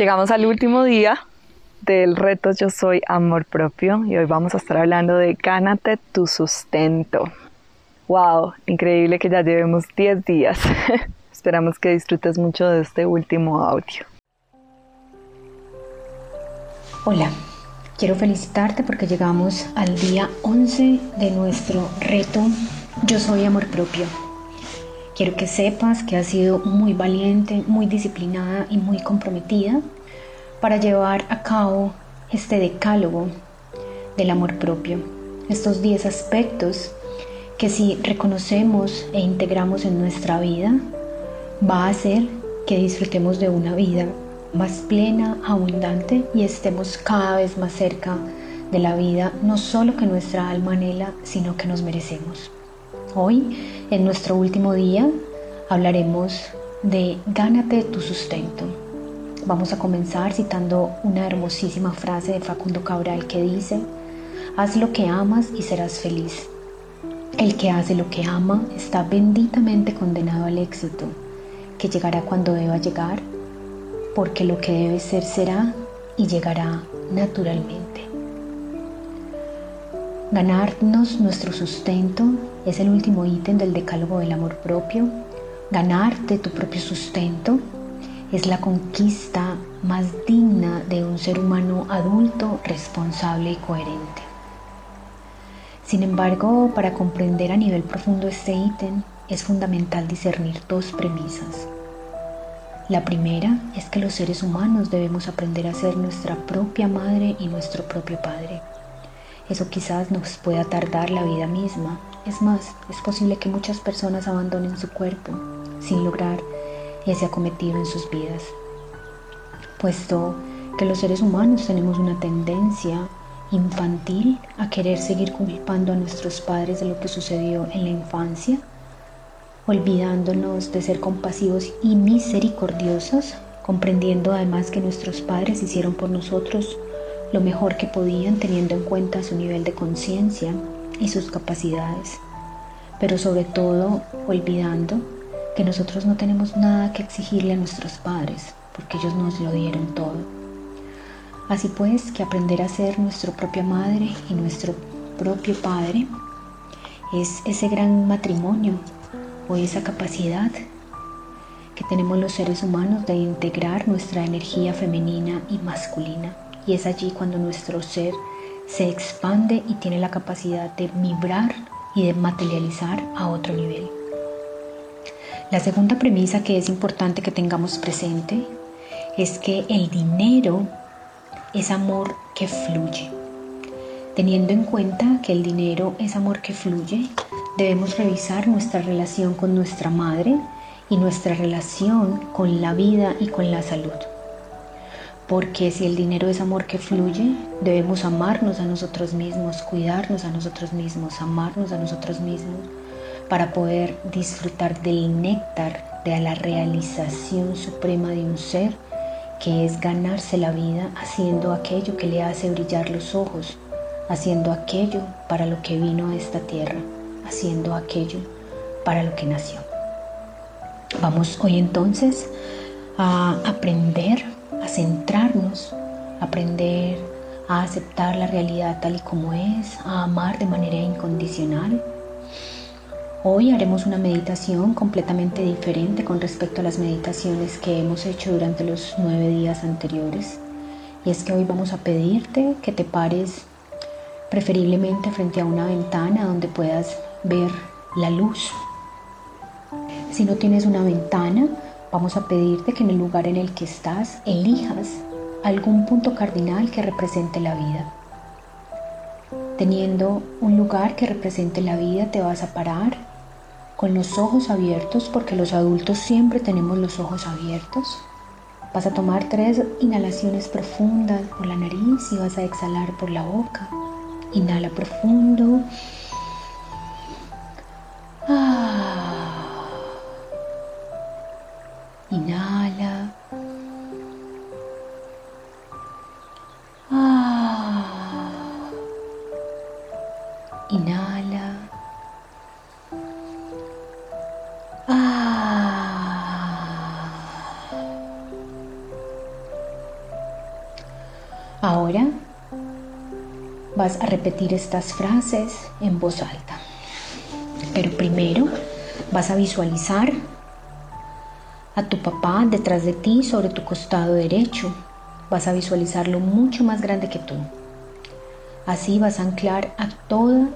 Llegamos al último día del reto Yo Soy Amor Propio y hoy vamos a estar hablando de Gánate tu sustento. ¡Wow! Increíble que ya llevemos 10 días. Esperamos que disfrutes mucho de este último audio. Hola, quiero felicitarte porque llegamos al día 11 de nuestro reto Yo Soy Amor Propio. Quiero que sepas que has sido muy valiente, muy disciplinada y muy comprometida para llevar a cabo este decálogo del amor propio. Estos 10 aspectos que si reconocemos e integramos en nuestra vida, va a hacer que disfrutemos de una vida más plena, abundante y estemos cada vez más cerca de la vida, no solo que nuestra alma anhela, sino que nos merecemos. Hoy, en nuestro último día, hablaremos de Gánate tu sustento. Vamos a comenzar citando una hermosísima frase de Facundo Cabral que dice, Haz lo que amas y serás feliz. El que hace lo que ama está benditamente condenado al éxito, que llegará cuando deba llegar porque lo que debe ser será y llegará naturalmente. Ganarnos nuestro sustento es el último ítem del decálogo del amor propio. Ganarte tu propio sustento es la conquista más digna de un ser humano adulto, responsable y coherente. Sin embargo, para comprender a nivel profundo este ítem es fundamental discernir dos premisas. La primera es que los seres humanos debemos aprender a ser nuestra propia madre y nuestro propio padre. Eso quizás nos pueda tardar la vida misma. Es más, es posible que muchas personas abandonen su cuerpo sin lograr ese acometido en sus vidas. Puesto que los seres humanos tenemos una tendencia infantil a querer seguir culpando a nuestros padres de lo que sucedió en la infancia olvidándonos de ser compasivos y misericordiosos, comprendiendo además que nuestros padres hicieron por nosotros lo mejor que podían teniendo en cuenta su nivel de conciencia y sus capacidades, pero sobre todo olvidando que nosotros no tenemos nada que exigirle a nuestros padres, porque ellos nos lo dieron todo. Así pues, que aprender a ser nuestra propia madre y nuestro propio padre es ese gran matrimonio o esa capacidad que tenemos los seres humanos de integrar nuestra energía femenina y masculina. Y es allí cuando nuestro ser se expande y tiene la capacidad de vibrar y de materializar a otro nivel. La segunda premisa que es importante que tengamos presente es que el dinero es amor que fluye. Teniendo en cuenta que el dinero es amor que fluye, debemos revisar nuestra relación con nuestra madre y nuestra relación con la vida y con la salud. Porque si el dinero es amor que fluye, debemos amarnos a nosotros mismos, cuidarnos a nosotros mismos, amarnos a nosotros mismos, para poder disfrutar del néctar de la realización suprema de un ser, que es ganarse la vida haciendo aquello que le hace brillar los ojos, haciendo aquello para lo que vino a esta tierra haciendo aquello para lo que nació. Vamos hoy entonces a aprender, a centrarnos, aprender a aceptar la realidad tal y como es, a amar de manera incondicional. Hoy haremos una meditación completamente diferente con respecto a las meditaciones que hemos hecho durante los nueve días anteriores. Y es que hoy vamos a pedirte que te pares preferiblemente frente a una ventana donde puedas ver la luz. Si no tienes una ventana, vamos a pedirte que en el lugar en el que estás elijas algún punto cardinal que represente la vida. Teniendo un lugar que represente la vida, te vas a parar con los ojos abiertos, porque los adultos siempre tenemos los ojos abiertos. Vas a tomar tres inhalaciones profundas por la nariz y vas a exhalar por la boca. Inhala profundo. Ahora vas a repetir estas frases en voz alta. Pero primero vas a visualizar a tu papá detrás de ti sobre tu costado derecho. Vas a visualizarlo mucho más grande que tú. Así vas a anclar a todo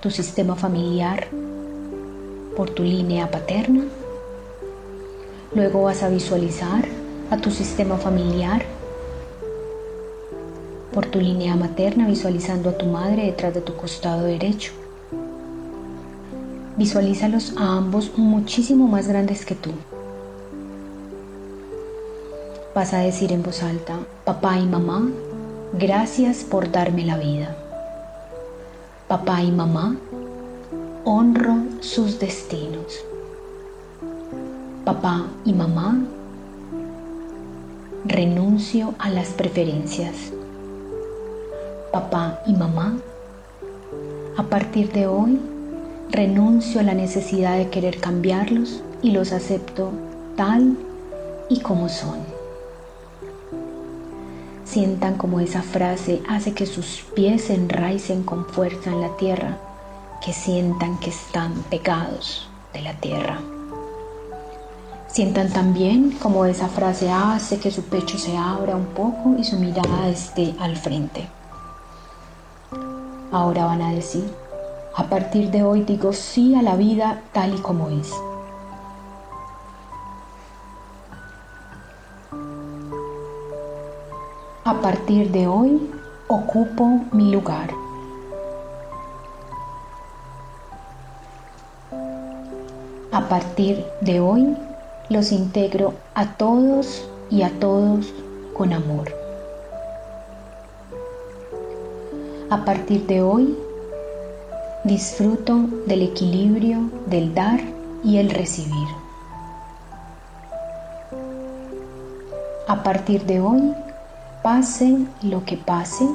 tu sistema familiar por tu línea paterna. Luego vas a visualizar a tu sistema familiar por tu línea materna, visualizando a tu madre detrás de tu costado derecho. Visualízalos a ambos muchísimo más grandes que tú. Vas a decir en voz alta, papá y mamá, gracias por darme la vida. Papá y mamá, honro sus destinos. Papá y mamá, renuncio a las preferencias. Papá y mamá, a partir de hoy renuncio a la necesidad de querer cambiarlos y los acepto tal y como son. Sientan como esa frase hace que sus pies se enraicen con fuerza en la tierra, que sientan que están pegados de la tierra. Sientan también como esa frase hace que su pecho se abra un poco y su mirada esté al frente. Ahora van a decir, a partir de hoy digo sí a la vida tal y como es. A partir de hoy ocupo mi lugar. A partir de hoy los integro a todos y a todos con amor. A partir de hoy disfruto del equilibrio del dar y el recibir. A partir de hoy Pase lo que pase,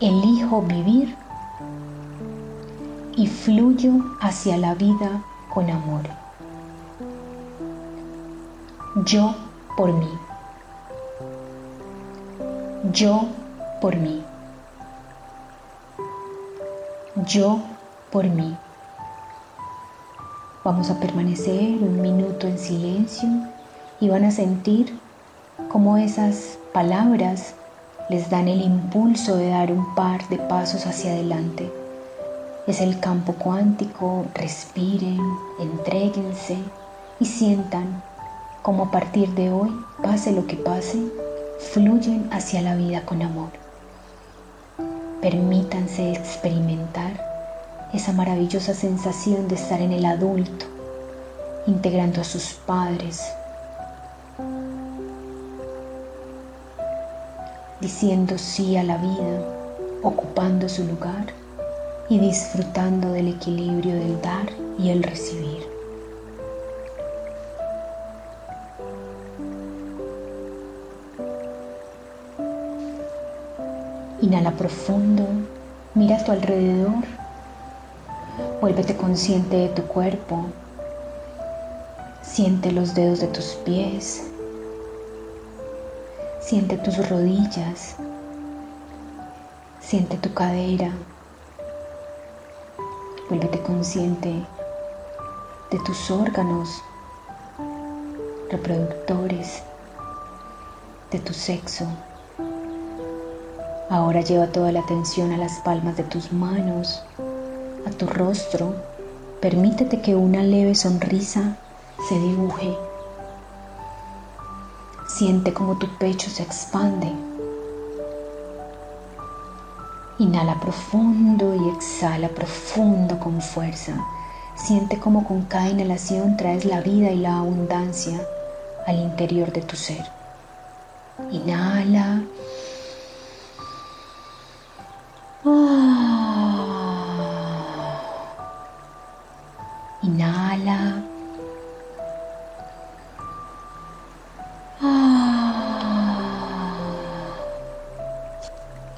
elijo vivir y fluyo hacia la vida con amor. Yo por mí. Yo por mí. Yo por mí. Vamos a permanecer un minuto en silencio y van a sentir cómo esas palabras les dan el impulso de dar un par de pasos hacia adelante. Es el campo cuántico, respiren, entréguense y sientan cómo a partir de hoy, pase lo que pase, fluyen hacia la vida con amor. Permítanse experimentar esa maravillosa sensación de estar en el adulto, integrando a sus padres, diciendo sí a la vida, ocupando su lugar y disfrutando del equilibrio del dar y el recibir. Inhala profundo, mira a tu alrededor, vuélvete consciente de tu cuerpo, siente los dedos de tus pies, Siente tus rodillas, siente tu cadera, vuélvete consciente de tus órganos reproductores, de tu sexo. Ahora lleva toda la atención a las palmas de tus manos, a tu rostro. Permítete que una leve sonrisa se dibuje Siente como tu pecho se expande. Inhala profundo y exhala profundo con fuerza. Siente como con cada inhalación traes la vida y la abundancia al interior de tu ser. Inhala.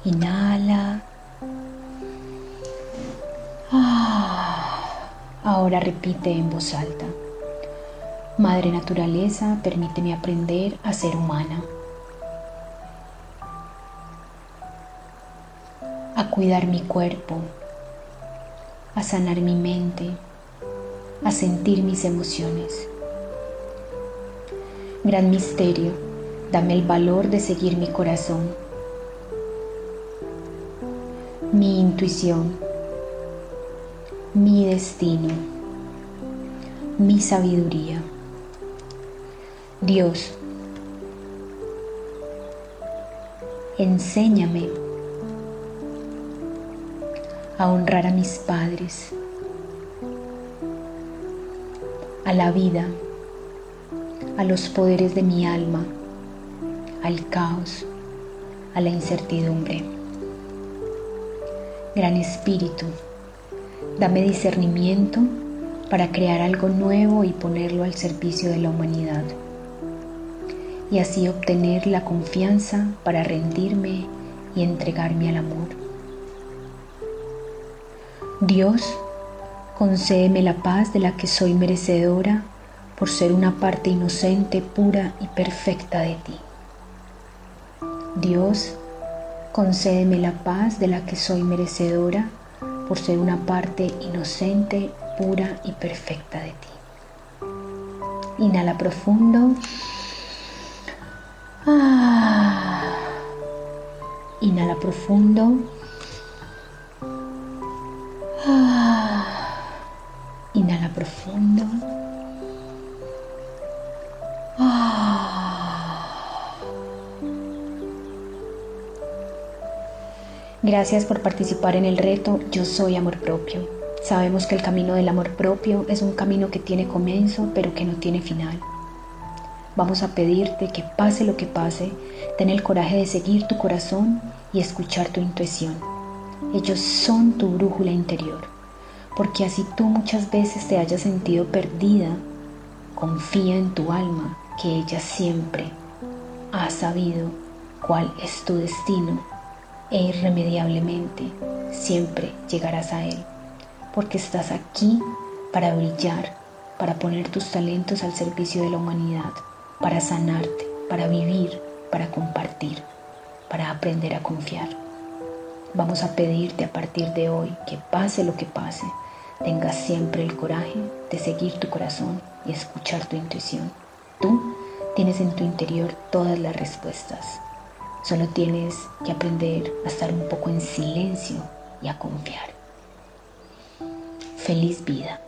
Inhala. Ah, ahora repite en voz alta. Madre Naturaleza, permíteme aprender a ser humana. A cuidar mi cuerpo. A sanar mi mente. A sentir mis emociones. Gran misterio, dame el valor de seguir mi corazón mi intuición, mi destino, mi sabiduría. Dios, enséñame a honrar a mis padres, a la vida, a los poderes de mi alma, al caos, a la incertidumbre. Gran Espíritu, dame discernimiento para crear algo nuevo y ponerlo al servicio de la humanidad y así obtener la confianza para rendirme y entregarme al amor. Dios, concédeme la paz de la que soy merecedora por ser una parte inocente, pura y perfecta de ti. Dios, concédeme la paz de la que soy merecedora por ser una parte inocente, pura y perfecta de ti. Inhala profundo. Ah. Inhala profundo. Gracias por participar en el reto Yo Soy Amor Propio. Sabemos que el camino del amor propio es un camino que tiene comienzo pero que no tiene final. Vamos a pedirte que pase lo que pase, ten el coraje de seguir tu corazón y escuchar tu intuición. Ellos son tu brújula interior porque así tú muchas veces te hayas sentido perdida, confía en tu alma que ella siempre ha sabido cuál es tu destino e irremediablemente siempre llegarás a él, porque estás aquí para brillar, para poner tus talentos al servicio de la humanidad, para sanarte, para vivir, para compartir, para aprender a confiar. Vamos a pedirte a partir de hoy que pase lo que pase, tengas siempre el coraje de seguir tu corazón y escuchar tu intuición. Tú tienes en tu interior todas las respuestas. Solo tienes que aprender a estar un poco en silencio y a confiar. Feliz vida.